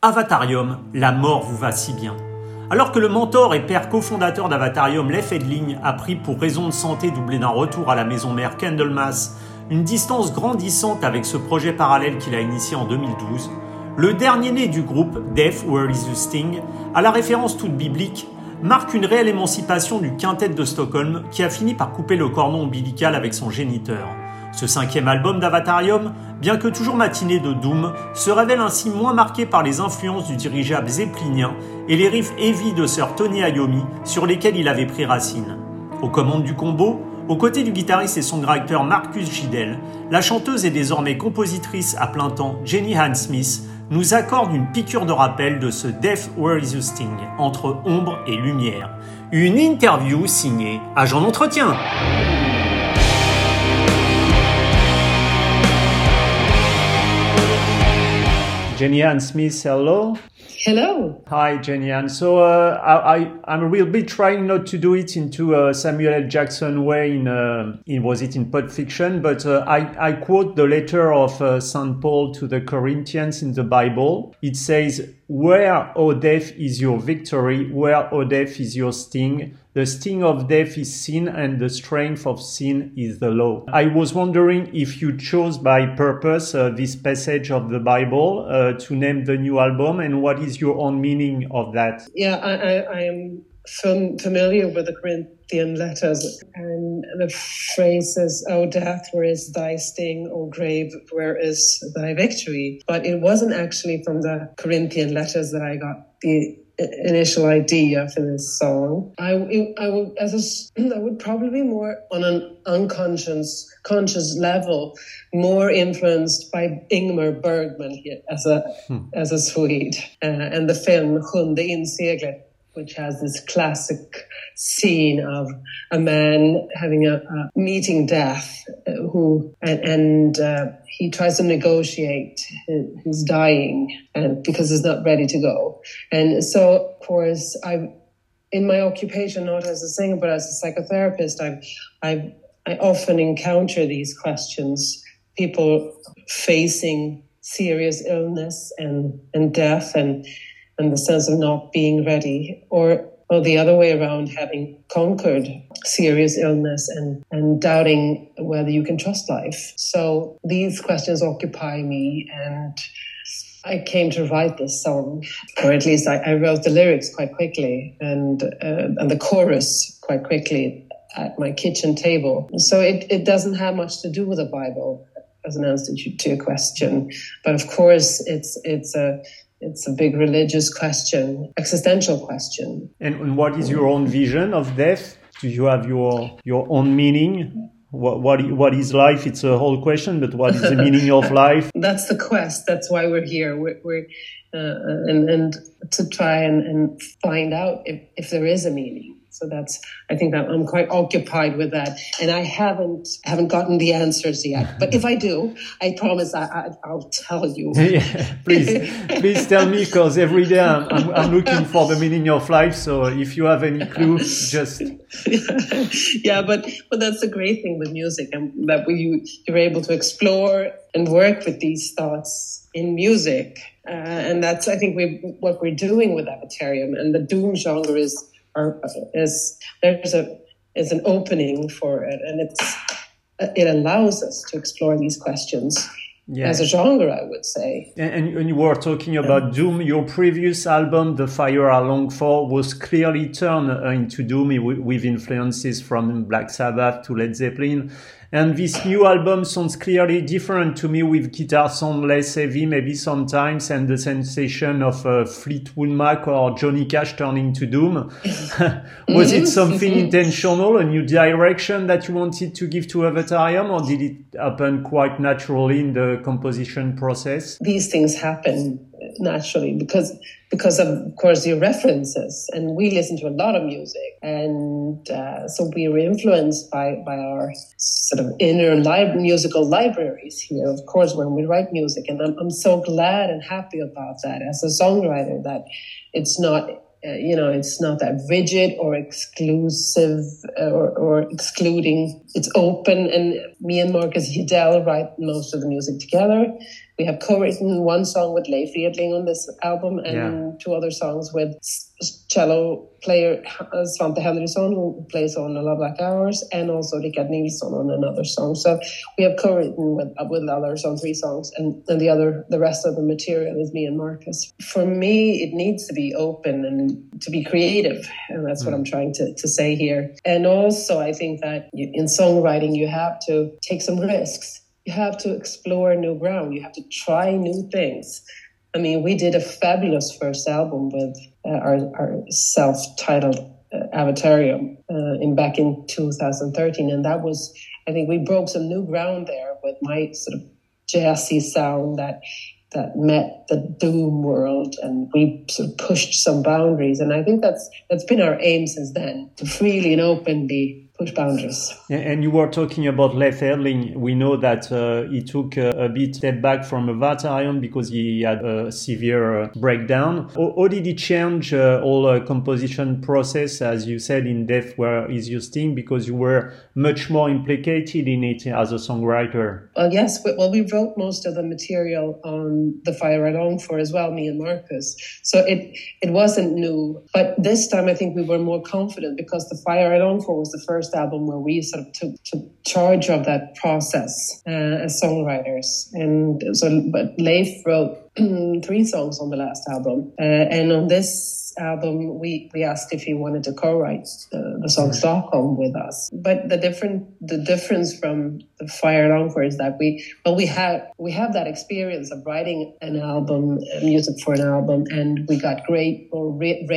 Avatarium, la mort vous va si bien. Alors que le mentor et père cofondateur d'Avatarium, Leif Edling, a pris pour raison de santé doublé d'un retour à la maison mère Candlemas une distance grandissante avec ce projet parallèle qu'il a initié en 2012, le dernier né du groupe, Death Where Is the Sting, à la référence toute biblique, marque une réelle émancipation du quintet de Stockholm qui a fini par couper le cordon ombilical avec son géniteur. Ce cinquième album d'Avatarium, bien que toujours matiné de Doom, se révèle ainsi moins marqué par les influences du dirigeable zeppelinien et les riffs heavy de Sir Tony Iommi sur lesquels il avait pris racine. Aux commandes du combo, aux côtés du guitariste et songwriter Marcus Gidel, la chanteuse et désormais compositrice à plein temps Jenny Han Smith nous accorde une piqûre de rappel de ce Death Where Is Sting entre ombre et lumière. Une interview signée Agent d'entretien. Jenny Ann Smith, hello. Hello. Hi, Jenny Ann. So uh, I, I, am real bit trying not to do it into a Samuel L. Jackson way in, uh, in was it in Pulp Fiction, but uh, I, I quote the letter of uh, St. Paul to the Corinthians in the Bible. It says, where, O death, is your victory? Where, O death, is your sting? The sting of death is sin, and the strength of sin is the law. I was wondering if you chose by purpose uh, this passage of the Bible uh, to name the new album, and what is your own meaning of that? Yeah, I, I, I am familiar with the Corinthian letters, and the phrases, "O death, where is thy sting? O grave, where is thy victory?" But it wasn't actually from the Corinthian letters that I got the initial idea for this song. I, I would, as a, I would probably be more on an unconscious, conscious level, more influenced by Ingmar Bergman here as a, hmm. as a Swede, uh, and the film Sjunde inseglet which has this classic scene of a man having a, a meeting death, uh, who and, and uh, he tries to negotiate his, dying, and because he's not ready to go. And so, of course, I, in my occupation, not as a singer but as a psychotherapist, I've, I've I often encounter these questions. People facing serious illness and, and death and and the sense of not being ready, or or the other way around, having conquered serious illness and, and doubting whether you can trust life. So these questions occupy me and I came to write this song, or at least I, I wrote the lyrics quite quickly and, uh, and the chorus quite quickly at my kitchen table. So it, it doesn't have much to do with the Bible as an answer to your question. But of course, it's, it's a it's a big religious question, existential question. And, what is your own vision of death? Do you have your your own meaning? What, what what is life? It's a whole question, but what is the meaning of life? That's the quest. That's why we're here. We're, we're uh, and and to try and, and find out if, if there is a meaning. So that's, I think that I'm quite occupied with that. And I haven't, haven't gotten the answers yet. But if I do, I promise I, I, will tell you. yeah, please, please tell me because every day I'm, I'm, I'm, looking for the meaning of life. So if you have any clue, just. yeah, but, but that's the great thing with music and that we, you're able to explore and work with these thoughts in music. Uh, and that's, I think, we, what we're doing with Avatarium. And the Doom genre is is there's a is an opening for it, and it's it allows us to explore these questions yeah. as a genre, I would say. And, and you were talking about Doom. Your previous album, The Fire I Long For, was clearly turned into Doom with influences from Black Sabbath to Led Zeppelin. And this new album sounds clearly different to me with guitar sound less heavy, maybe sometimes, and the sensation of uh, Fleetwood Mac or Johnny Cash turning to Doom. Was it something intentional, a new direction that you wanted to give to Avatarium, or did it happen quite naturally in the composition process? These things happen naturally because because of, of course your references. And we listen to a lot of music. And uh, so we were influenced by by our sort of inner li- musical libraries here of course when we write music. And I'm, I'm so glad and happy about that as a songwriter that it's not uh, you know, it's not that rigid or exclusive uh, or, or, excluding. It's open, and me and Marcus Jidell write most of the music together, we have co-written one song with Leif Edling on this album and yeah. two other songs with cello player Svante Henryson, who plays on A Love Like Ours, and also Rickard Nilsson on another song. So we have co-written with with others on three songs, and, and the other the rest of the material is me and Marcus. For me, it needs to be open and to be creative, and that's mm. what I'm trying to, to say here. And also, I think that in songwriting, you have to take some risks. You have to explore new ground. You have to try new things. I mean, we did a fabulous first album with uh, our, our self-titled uh, Avatarium uh, in back in 2013, and that was, I think, we broke some new ground there with my sort of jazzy sound that that met the doom world and we sort of pushed some boundaries and i think that's that's been our aim since then to freely and openly push boundaries. And you were talking about Leif Edling. We know that uh, he took a, a, bit step back from Avatarium because he had a severe uh, breakdown. How, how, did he change uh, all uh, composition process, as you said in Death Where Is Your Sting, because you were much more implicated in it as a songwriter? Well, yes. Well, we wrote most of the material on The Fire I Long For as well, me and Marcus. So it, it wasn't new. But this time I think we were more confident because The Fire I Long For was the first first album where we sort of took, took charge of that process uh, as songwriters. And so, but Leif wrote three songs on the last album, uh, and on this album, we, we asked if he wanted to co-write uh, the song Stockholm with us. But the different the difference from the Fire Long For is that we well we have we have that experience of writing an album, uh, music for an album, and we got great or rave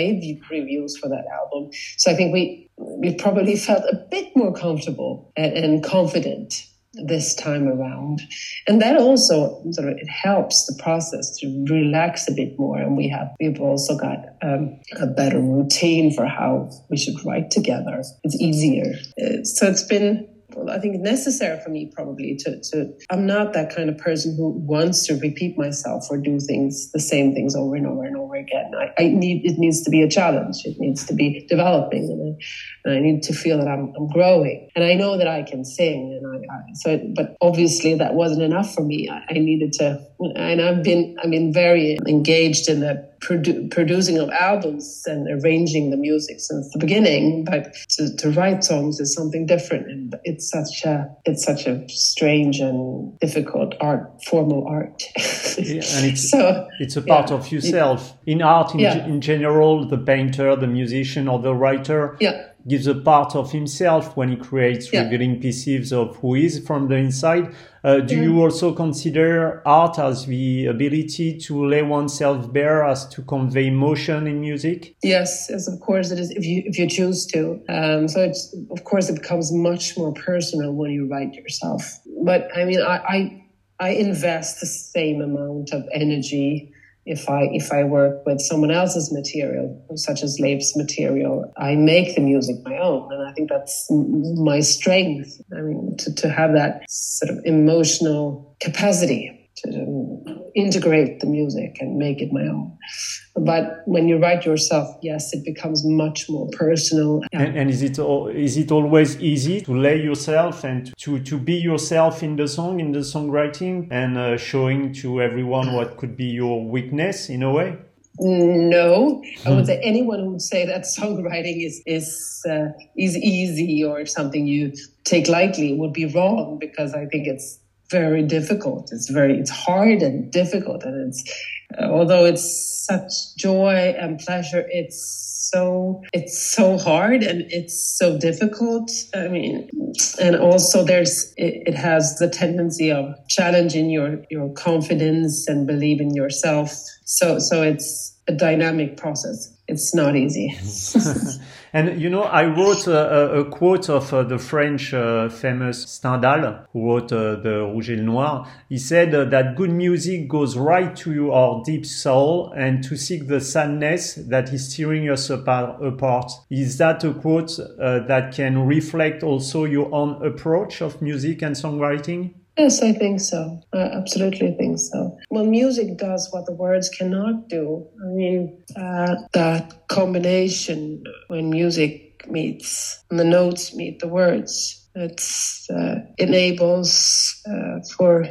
reviews for that album. So I think we we probably felt a bit more comfortable and, and confident this time around. And that also sort of it helps the process to relax a bit more. And we have we've also got um, a better routine for how we should write together. It's easier. Uh, so it's been I think necessary for me probably to, to I'm not that kind of person who wants to repeat myself or do things the same things over and over and over again. I, I need it needs to be a challenge. It needs to be developing, and I, and I need to feel that I'm, I'm growing. And I know that I can sing, and I, I so but obviously that wasn't enough for me. I, I needed to, and I've been I've been very engaged in the produ- producing of albums and arranging the music since the beginning, but to, to write songs is something different, and it's such a it's such a strange and difficult art, formal art. yeah, and it's so, it's a part yeah. of yourself. In art, in, yeah. in general, the painter, the musician, or the writer. Gives a part of himself when he creates, revealing pieces of who he is from the inside. Uh, do mm-hmm. you also consider art as the ability to lay oneself bare, as to convey emotion in music? Yes, yes, of course it is. If you if you choose to, um, so it's of course it becomes much more personal when you write yourself. But I mean, I I, I invest the same amount of energy if I if I work with someone else's material, such as Leif's material, I make the music my own, and I think that's my strength. I mean, to, to have that sort of emotional capacity to integrate the music and make it my own. But when you write yourself, yes, it becomes much more personal. And, and is it is it always easy to lay yourself and to to be yourself in the song, in the songwriting, and uh, showing to everyone what could be your weakness in a way? No, I would hmm. say anyone who would say that songwriting is is uh, is easy or something you take lightly would be wrong because I think it's very difficult. It's very, it's hard and difficult. And it's, uh, although it's such joy and pleasure, it's so, it's so hard and it's so difficult. I mean, and also there's, it, it has the tendency of challenging your, your confidence and believe in yourself. So, so it's a dynamic process. It's not easy. And you know, I wrote a, a quote of uh, the French uh, famous Stendhal, who wrote uh, the Rouge et le Noir. He said uh, that good music goes right to your deep soul and to seek the sadness that is tearing us apart. Is that a quote uh, that can reflect also your own approach of music and songwriting? Yes, I think so. I absolutely think so. Well, music does what the words cannot do. I mean, uh, that combination when music meets, and the notes meet the words, it uh, enables uh, for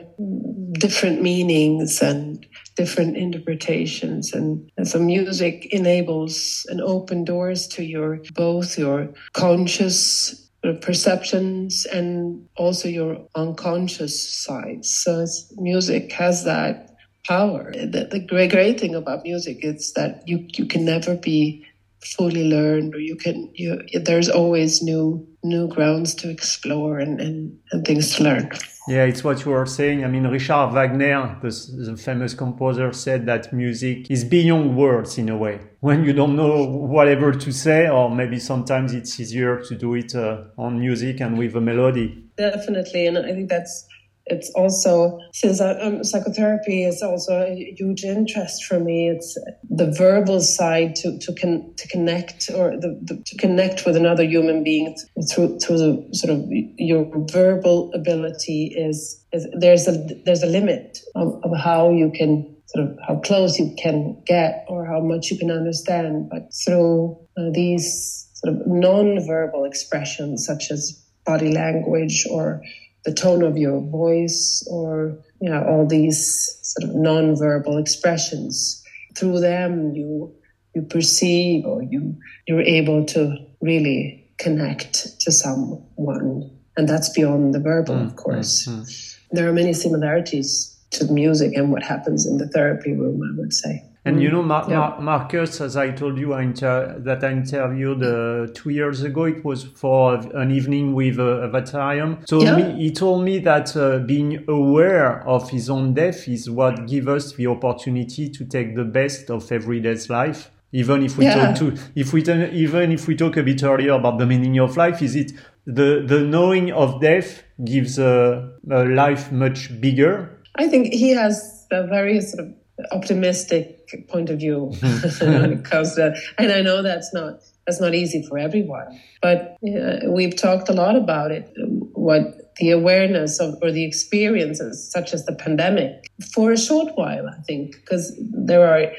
different meanings and different interpretations and, and so music enables and open doors to your both your conscious perceptions and also your unconscious side. So music has that power. The, the great great thing about music is that you you can never be fully learned or you can you there's always new new grounds to explore and, and, and things to learn. Yeah it's what you were saying. I mean richard wagner the, the famous composer said that music is beyond words in a way. When you don't know whatever to say or maybe sometimes it's easier to do it uh, on music and with a melody. Definitely and i think that's it's also since um, psychotherapy is also a huge interest for me. It's the verbal side to to con- to connect or the, the, to connect with another human being through through the sort of your verbal ability is, is there's a there's a limit of, of how you can sort of how close you can get or how much you can understand, but through uh, these sort of non-verbal expressions such as body language or the tone of your voice or you know all these sort of non-verbal expressions. Through them you you perceive or you you're able to really connect to someone. And that's beyond the verbal mm, of course. Mm, mm. there are many similarities to music and what happens in the therapy room i would say and you know, Mar- yeah. Mar- Marcus, as I told you, I inter- that I interviewed uh, two years ago, it was for an evening with uh, Avatarium. So yeah. me, he told me that uh, being aware of his own death is what gives us the opportunity to take the best of everyday's life. Even if we yeah. talk to, if we even if we talk a bit earlier about the meaning of life, is it the the knowing of death gives a, a life much bigger? I think he has a very sort of optimistic point of view. When it comes to and I know that's not that's not easy for everyone but uh, we've talked a lot about it what the awareness of or the experiences such as the pandemic for a short while I think because there are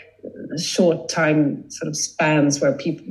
short time sort of spans where people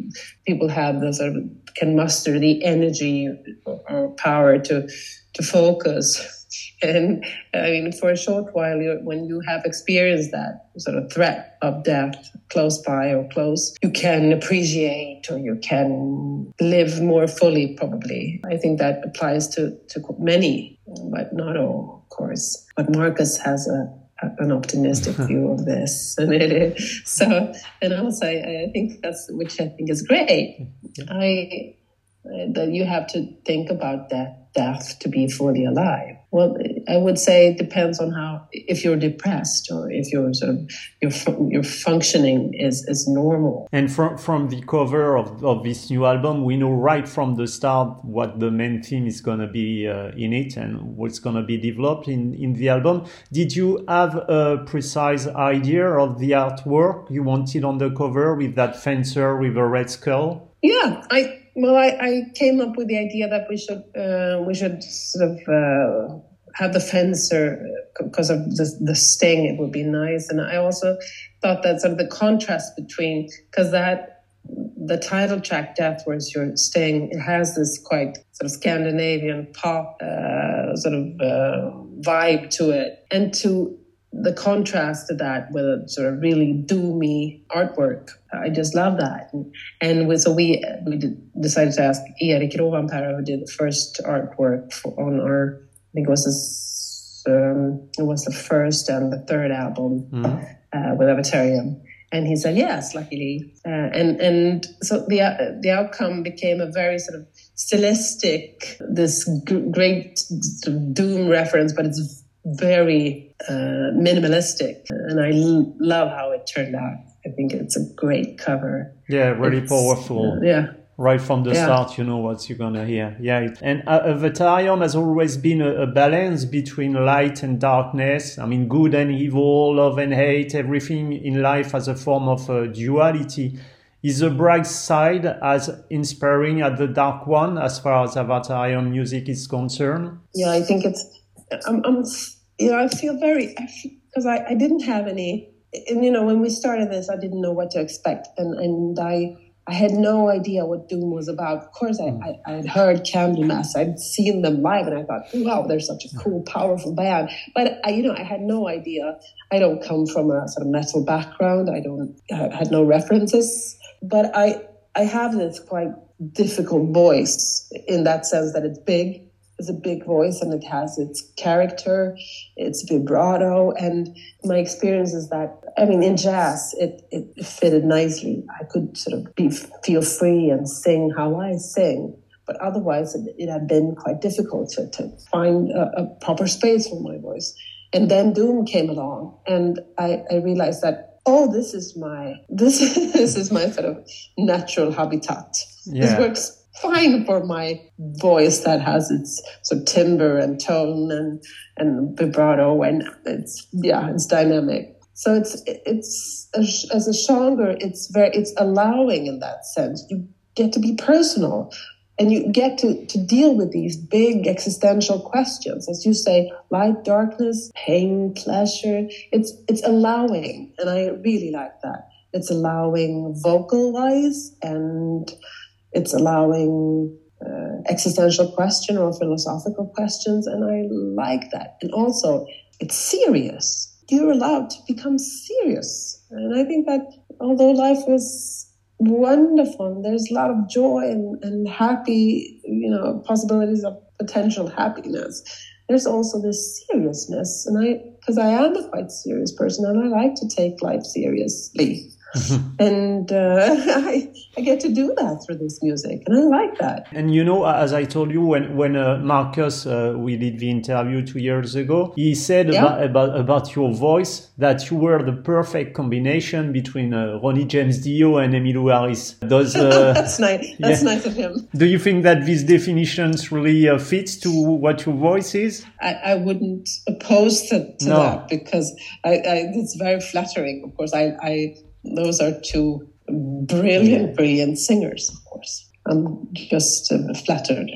people have the sort of can muster the energy or power to to focus and I mean, for a short while, when you have experienced that sort of threat of death close by or close, you can appreciate or you can live more fully, probably. I think that applies to, to many, but not all, of course. But Marcus has a, an optimistic view of this, and it so. And also, I, I think that's which I think is great. I that you have to think about death, death to be fully alive. Well, I would say it depends on how if you're depressed or if you're sort of your your functioning is is normal. And from from the cover of, of this new album, we know right from the start what the main theme is going to be uh, in it and what's going to be developed in in the album. Did you have a precise idea of the artwork you wanted on the cover with that fencer with a red skull? Yeah, I well, I, I, came up with the idea that we should uh, we should sort of uh, have the fencer because of the, the sting. It would be nice, and I also thought that sort of the contrast between because that the title track "Death," where's your sting, it has this quite sort of Scandinavian pop uh, sort of uh, vibe to it, and to the contrast to that with a sort of really doomy artwork. I just love that. And, and so we, we decided to ask Erik Rovanperä, who did the first artwork for, on our, I think it was this, um, it was the first and the third album mm. uh, with Avatarium. And he said yes, luckily. Uh, and and so the uh, the outcome became a very sort of stylistic, this g- great doom reference, but it's very uh, minimalistic, and I l- love how it turned out. I think it's a great cover. Yeah, really it's, powerful. Yeah. Right from the yeah. start, you know what you're gonna hear. Yeah, and uh, Avatarium has always been a, a, balance between light and darkness. I mean, good and evil, love and hate, everything in life as a form of uh, duality. Is the bright side as inspiring as the dark one, as far as Avatarium music is concerned? Yeah, I think it's I'm, I'm you know, I feel very, because I, I, didn't have any, and you know, when we started this, I didn't know what to expect. And, and I, I had no idea what Doom was about. Of course, I, hmm. I, I had heard Candlemass. I'd seen them live, and I thought, wow, they're such a hmm. cool, powerful band. But I, you know, I had no idea. I don't come from a sort of metal background. I don't I had no references. But I I have this quite difficult voice in that sense that it's big it's a big voice and it has its character, its vibrato. And my experience is that, I mean, in jazz, it, it fitted nicely. I could sort of be, feel free and sing how I sing. But otherwise, it, it had been quite difficult to, to find a, a proper space for my voice. And then Doom came along, and I, I realized that oh, this is my this this is my sort of natural habitat. Yeah. This works fine for my voice that has its sort of timbre and tone and and vibrato and it's yeah it's dynamic. So it's it's as a genre it's very it's allowing in that sense. You get to be personal and you get to, to deal with these big existential questions. As you say light darkness pain pleasure it's it's allowing. And i really like that. It's allowing vocal wise and it's allowing uh, existential question or philosophical questions, and I like that. And also, it's serious. You're allowed to become serious, and I think that although life is wonderful, there's a lot of joy and, and happy, you know, possibilities of potential happiness. There's also this seriousness, and I, because I am a quite serious person, and I like to take life seriously. And uh, I, I get to do that through this music, and I like that. And you know, as I told you, when when uh, Marcus uh, we did the interview two years ago, he said yeah. about, about, about your voice that you were the perfect combination between uh, Ronnie James Dio and Emmylou Harris. Does uh, that's nice? That's yeah. nice of him. Do you think that these definitions really uh, fits to what your voice is? I, I wouldn't oppose to, to no. that because I, I, it's very flattering. Of course, I, I those are two brilliant, brilliant singers, of course. I'm just uh, flattered.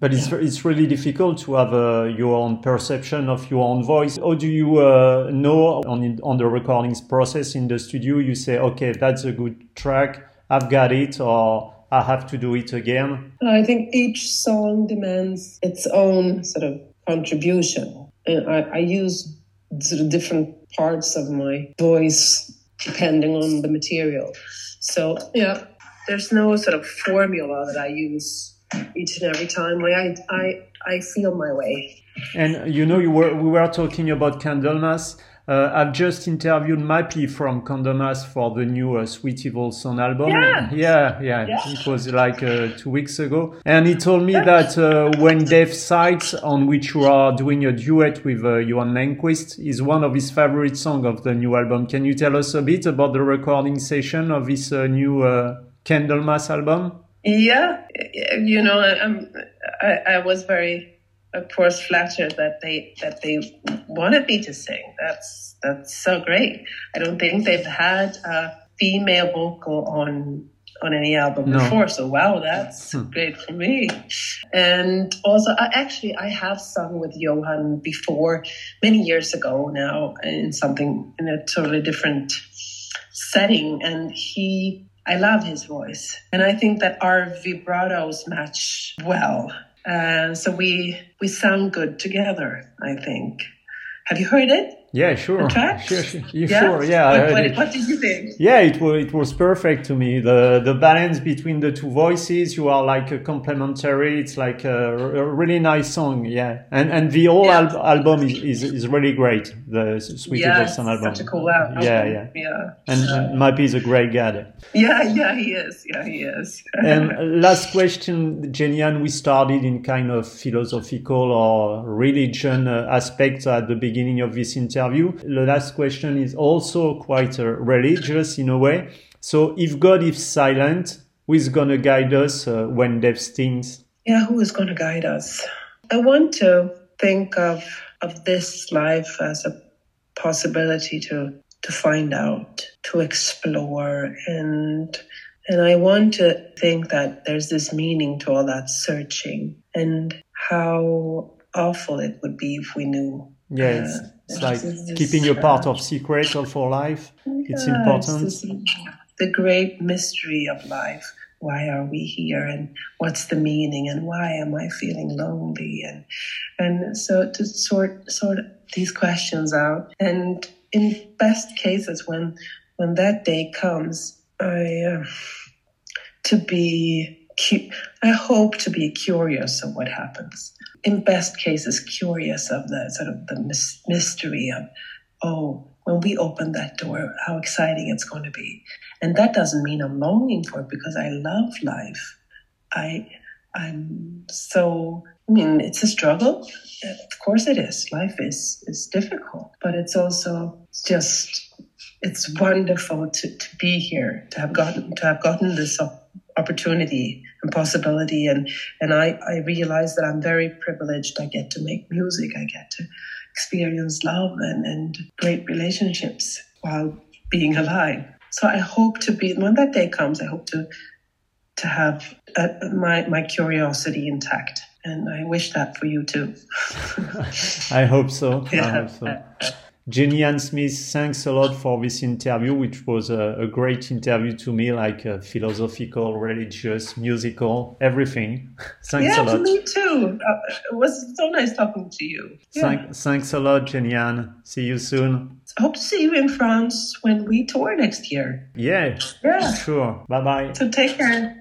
But it's, it's really difficult to have uh, your own perception of your own voice. How do you uh, know on, on the recordings process in the studio? You say, okay, that's a good track, I've got it, or I have to do it again? I think each song demands its own sort of contribution. And I, I use sort of different parts of my voice depending on the material. So yeah, there's no sort of formula that I use each and every time. I I I feel my way. And you know, you were we were talking about Candlemass. Uh, I've just interviewed Mappe from Candlemass for the new uh, Sweet Evil Sun album. Yeah. yeah, yeah, yeah. It was like uh, two weeks ago. And he told me that uh, When Death Sighs, on which you are doing a duet with uh, Johan Längqvist, is one of his favorite songs of the new album. Can you tell us a bit about the recording session of this uh, new Candlemass album? Yeah, you know, I'm, I, I was very of course flattered that they that they wanted me to sing. That's that's so great. I don't think they've had a female vocal on on any album no. before. So wow, that's hmm. great for me. And also, I, actually, I have sung with Johan before many years ago now in something in a totally different setting, and he. I love his voice, and I think that our vibratos match well. Uh, so we we sound good together. I think. Have you heard it? Yeah, sure. Sure, sure. Yeah, sure. Yeah. What, what, what, did you think? Yeah, it was it was perfect to me. The the balance between the two voices, you are like a complementary. It's like a, a really nice song. Yeah, and and the whole yeah. al- album is, is, is really great. The Sweet yeah, Sun album. Such a cool album. Yeah, yeah, yeah. And, and Mappe is a great guy. Yeah, yeah, he is. Yeah, he is. and last question, Jenny-Ann, we started in kind of philosophical or religion uh, aspects at the beginning of this interview interview. The last question is also quite uh, religious in a way. So if God is silent, who is going to guide us uh, when death stings? Yeah, who is going to guide us? I want to think of of this life as a possibility to to find out, to explore and and I want to think that there's this meaning to all that searching and how awful it would be if we knew. Yeah, it's like keeping your part of secret all for life. It's important. the great mystery of life. Why are we here and what's the meaning and why am I feeling lonely and and so to sort sort these questions out and in best cases when when that day comes I uh, to be I hope to be curious of what happens. In best cases, curious of the sort of the mystery of, oh, when we open that door, how exciting it's going to be. And that doesn't mean I'm longing for it because I love life. I, I'm so, I mean, it's a struggle. Of course it is. Life is, is difficult, but it's also just, it's wonderful to, to be here, to have gotten, to have gotten this opportunity and possibility. And, and I, I realize that I'm very privileged. I get to make music. I get to experience love and, and great relationships while being alive. So I hope to be when that day comes. I hope to to have uh, my my curiosity intact, and I wish that for you too. I hope so. Yeah. I hope so. Jenny Ann Smith, thanks a lot for this interview, which was a, a great interview to me, like uh, philosophical, religious, musical, everything. thanks yeah, a lot. me too. Uh, it was so nice talking to you. Yeah. Thank, thanks a lot, Jenny Ann. See you soon. I hope to see you in France when we tour next year. Yeah, yeah. sure. Bye bye. So take care.